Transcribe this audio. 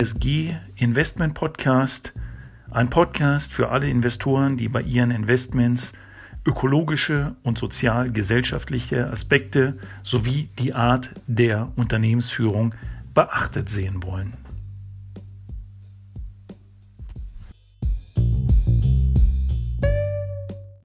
ESG Investment Podcast, ein Podcast für alle Investoren, die bei ihren Investments ökologische und sozial-gesellschaftliche Aspekte sowie die Art der Unternehmensführung beachtet sehen wollen.